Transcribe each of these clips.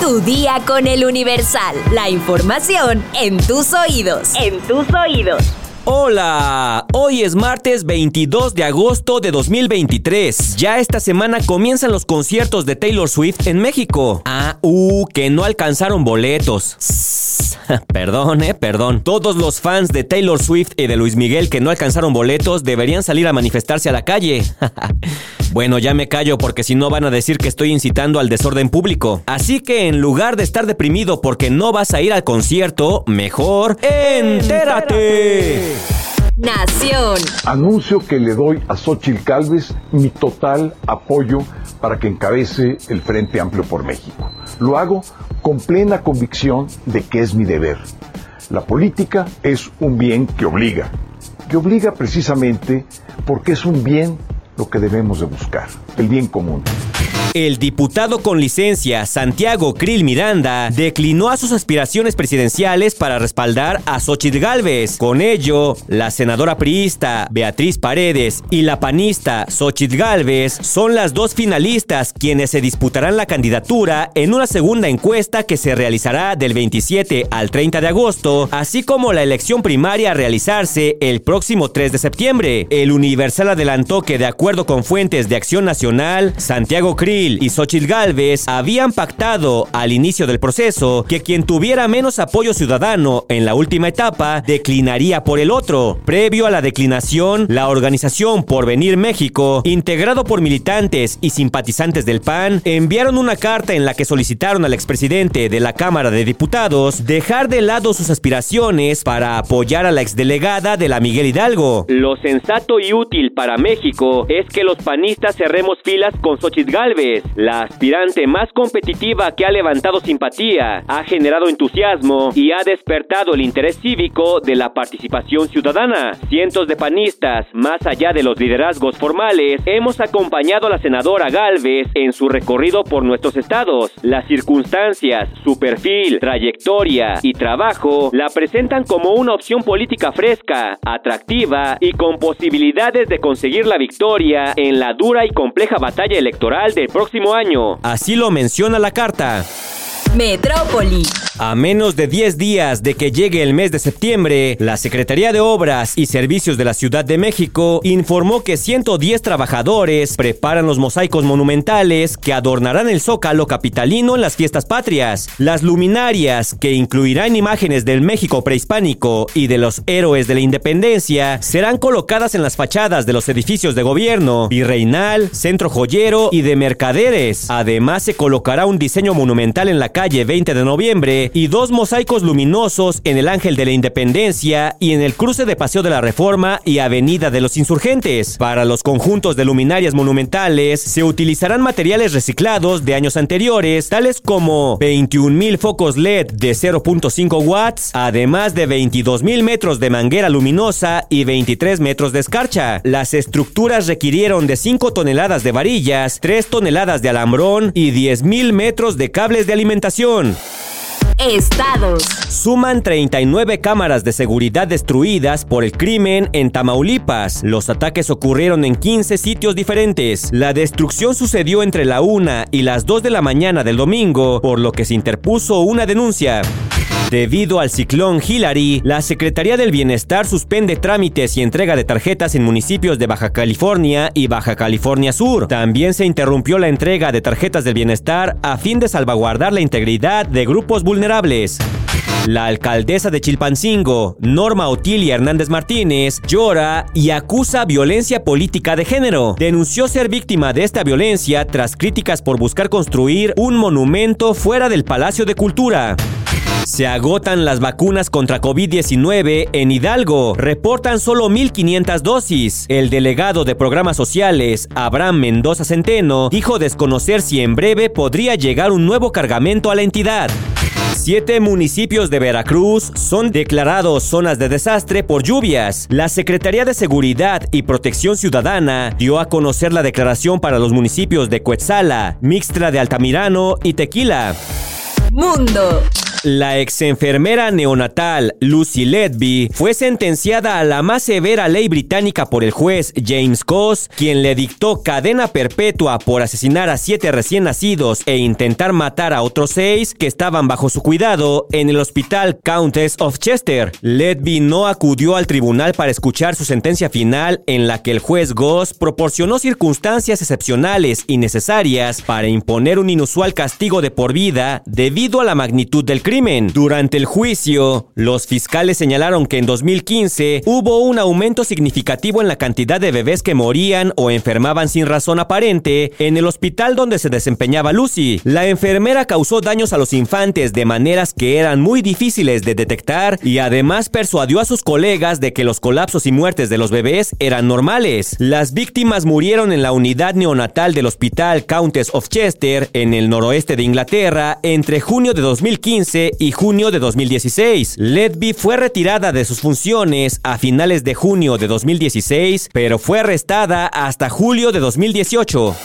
Tu día con el Universal. La información en tus oídos. En tus oídos. Hola, hoy es martes 22 de agosto de 2023. Ya esta semana comienzan los conciertos de Taylor Swift en México. Ah, uh, que no alcanzaron boletos. Perdón, eh, perdón. Todos los fans de Taylor Swift y de Luis Miguel que no alcanzaron boletos deberían salir a manifestarse a la calle. Bueno, ya me callo porque si no van a decir que estoy incitando al desorden público. Así que en lugar de estar deprimido porque no vas a ir al concierto, mejor entérate. Nación. Anuncio que le doy a Xochitl Calves mi total apoyo para que encabece el Frente Amplio por México. Lo hago con plena convicción de que es mi deber. La política es un bien que obliga, que obliga precisamente porque es un bien lo que debemos de buscar, el bien común. El diputado con licencia Santiago Krill Miranda declinó a sus aspiraciones presidenciales para respaldar a Xochitl Galvez. Con ello, la senadora priista Beatriz Paredes y la panista Xochitl Galvez son las dos finalistas quienes se disputarán la candidatura en una segunda encuesta que se realizará del 27 al 30 de agosto, así como la elección primaria a realizarse el próximo 3 de septiembre. El Universal adelantó que de acuerdo con fuentes de Acción Nacional, Santiago Krill y Xochitl Galvez habían pactado al inicio del proceso que quien tuviera menos apoyo ciudadano en la última etapa declinaría por el otro. Previo a la declinación, la organización Porvenir México, integrado por militantes y simpatizantes del PAN, enviaron una carta en la que solicitaron al expresidente de la Cámara de Diputados dejar de lado sus aspiraciones para apoyar a la exdelegada de la Miguel Hidalgo. Lo sensato y útil para México es que los panistas cerremos filas con Xochitl Galvez la aspirante más competitiva que ha levantado simpatía, ha generado entusiasmo y ha despertado el interés cívico de la participación ciudadana. Cientos de panistas, más allá de los liderazgos formales, hemos acompañado a la senadora Galvez en su recorrido por nuestros estados. Las circunstancias, su perfil, trayectoria y trabajo la presentan como una opción política fresca, atractiva y con posibilidades de conseguir la victoria en la dura y compleja batalla electoral del próximo Así lo menciona la carta. Metrópoli. A menos de 10 días de que llegue el mes de septiembre, la Secretaría de Obras y Servicios de la Ciudad de México informó que 110 trabajadores preparan los mosaicos monumentales que adornarán el zócalo capitalino en las fiestas patrias. Las luminarias, que incluirán imágenes del México prehispánico y de los héroes de la independencia, serán colocadas en las fachadas de los edificios de gobierno, virreinal, centro joyero y de mercaderes. Además, se colocará un diseño monumental en la calle 20 de noviembre y dos mosaicos luminosos en el Ángel de la Independencia y en el cruce de Paseo de la Reforma y Avenida de los Insurgentes. Para los conjuntos de luminarias monumentales se utilizarán materiales reciclados de años anteriores, tales como 21.000 focos LED de 0.5 watts, además de 22.000 metros de manguera luminosa y 23 metros de escarcha. Las estructuras requirieron de 5 toneladas de varillas, 3 toneladas de alambrón y 10.000 metros de cables de alimentación. Estados. Suman 39 cámaras de seguridad destruidas por el crimen en Tamaulipas. Los ataques ocurrieron en 15 sitios diferentes. La destrucción sucedió entre la 1 y las 2 de la mañana del domingo, por lo que se interpuso una denuncia. Debido al ciclón Hillary, la Secretaría del Bienestar suspende trámites y entrega de tarjetas en municipios de Baja California y Baja California Sur. También se interrumpió la entrega de tarjetas del bienestar a fin de salvaguardar la integridad de grupos vulnerables. La alcaldesa de Chilpancingo, Norma Otilia Hernández Martínez, llora y acusa violencia política de género. Denunció ser víctima de esta violencia tras críticas por buscar construir un monumento fuera del Palacio de Cultura. Se agotan las vacunas contra COVID-19 en Hidalgo. Reportan solo 1.500 dosis. El delegado de programas sociales, Abraham Mendoza Centeno, dijo desconocer si en breve podría llegar un nuevo cargamento a la entidad. Siete municipios de Veracruz son declarados zonas de desastre por lluvias. La Secretaría de Seguridad y Protección Ciudadana dio a conocer la declaración para los municipios de Coetzala, Mixtra de Altamirano y Tequila. Mundo. La ex enfermera neonatal Lucy Ledby fue sentenciada a la más severa ley británica por el juez James Coss, quien le dictó cadena perpetua por asesinar a siete recién nacidos e intentar matar a otros seis que estaban bajo su cuidado en el hospital Countess of Chester. Ledby no acudió al tribunal para escuchar su sentencia final en la que el juez Goss proporcionó circunstancias excepcionales y necesarias para imponer un inusual castigo de por vida debido a la magnitud del crimen. Durante el juicio, los fiscales señalaron que en 2015 hubo un aumento significativo en la cantidad de bebés que morían o enfermaban sin razón aparente en el hospital donde se desempeñaba Lucy. La enfermera causó daños a los infantes de maneras que eran muy difíciles de detectar y además persuadió a sus colegas de que los colapsos y muertes de los bebés eran normales. Las víctimas murieron en la unidad neonatal del hospital Countess of Chester en el noroeste de Inglaterra entre junio de 2015 y junio de 2016. Ledby fue retirada de sus funciones a finales de junio de 2016, pero fue arrestada hasta julio de 2018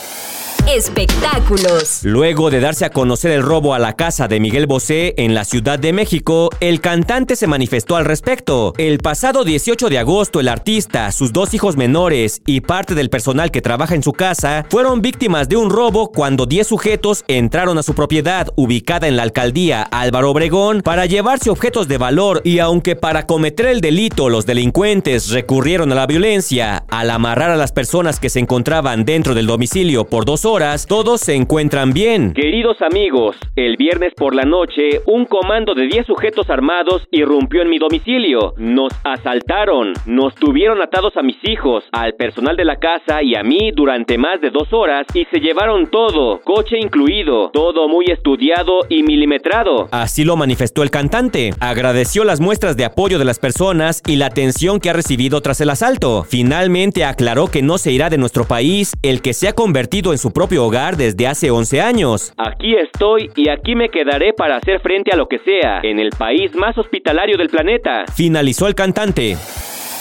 espectáculos. Luego de darse a conocer el robo a la casa de Miguel Bosé en la Ciudad de México, el cantante se manifestó al respecto. El pasado 18 de agosto, el artista, sus dos hijos menores y parte del personal que trabaja en su casa fueron víctimas de un robo cuando 10 sujetos entraron a su propiedad ubicada en la alcaldía Álvaro Obregón para llevarse objetos de valor y aunque para cometer el delito los delincuentes recurrieron a la violencia al amarrar a las personas que se encontraban dentro del domicilio por dos horas, todos se encuentran bien. Queridos amigos, el viernes por la noche, un comando de 10 sujetos armados irrumpió en mi domicilio. Nos asaltaron, nos tuvieron atados a mis hijos, al personal de la casa y a mí durante más de dos horas y se llevaron todo, coche incluido, todo muy estudiado y milimetrado. Así lo manifestó el cantante. Agradeció las muestras de apoyo de las personas y la atención que ha recibido tras el asalto. Finalmente aclaró que no se irá de nuestro país el que se ha convertido en su propio hogar desde hace 11 años. Aquí estoy y aquí me quedaré para hacer frente a lo que sea, en el país más hospitalario del planeta. Finalizó el cantante.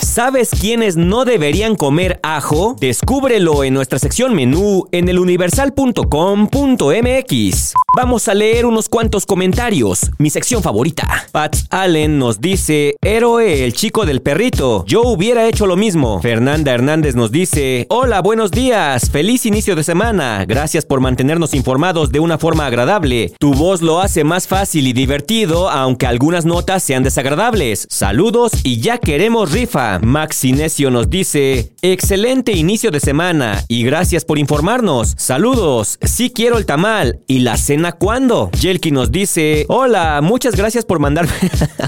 ¿Sabes quiénes no deberían comer ajo? Descúbrelo en nuestra sección menú en eluniversal.com.mx. Vamos a leer unos cuantos comentarios. Mi sección favorita. Pat Allen nos dice, héroe, el chico del perrito. Yo hubiera hecho lo mismo. Fernanda Hernández nos dice, hola, buenos días. Feliz inicio de semana. Gracias por mantenernos informados de una forma agradable. Tu voz lo hace más fácil y divertido, aunque algunas notas sean desagradables. Saludos y ya queremos rifa. Max Inesio nos dice, excelente inicio de semana y gracias por informarnos. Saludos, sí quiero el tamal. ¿Y la cena cuándo? Jelky nos dice, hola, muchas gracias por mandarme...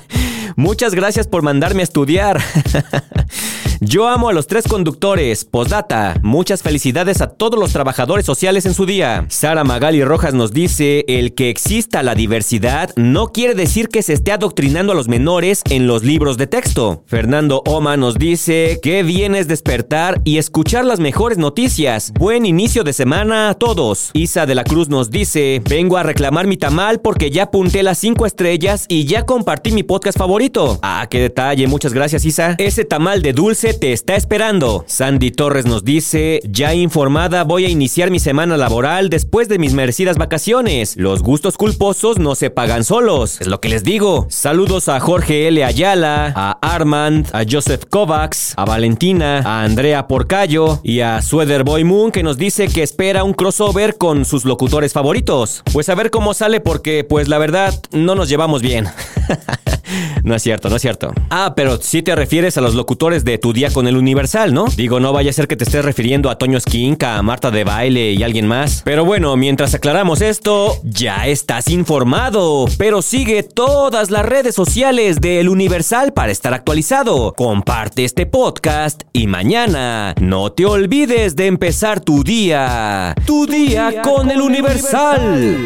muchas gracias por mandarme a estudiar. Yo amo a los tres conductores. Postdata. Muchas felicidades a todos los trabajadores sociales en su día. Sara Magali Rojas nos dice, el que exista la diversidad no quiere decir que se esté adoctrinando a los menores en los libros de texto. Fernando Oma nos dice, que vienes despertar y escuchar las mejores noticias. Buen inicio de semana a todos. Isa de la Cruz nos dice, vengo a reclamar mi tamal porque ya apunté las cinco estrellas y ya compartí mi podcast favorito. Ah, qué detalle. Muchas gracias, Isa. Ese tamal de dulce te está esperando. Sandy Torres nos dice, ya informada voy a iniciar mi semana laboral después de mis merecidas vacaciones. Los gustos culposos no se pagan solos, es lo que les digo. Saludos a Jorge L. Ayala, a Armand, a Joseph Kovacs, a Valentina, a Andrea Porcayo y a Sweater Boy Moon que nos dice que espera un crossover con sus locutores favoritos. Pues a ver cómo sale porque pues la verdad no nos llevamos bien. no es cierto, no es cierto. Ah, pero si te refieres a los locutores de tu día con el Universal, ¿no? Digo, no vaya a ser que te estés refiriendo a Toño Esquinca, a Marta de Baile y alguien más. Pero bueno, mientras aclaramos esto, ya estás informado. Pero sigue todas las redes sociales del Universal para estar actualizado. Comparte este podcast y mañana no te olvides de empezar tu día. Tu, día, con, el Universal.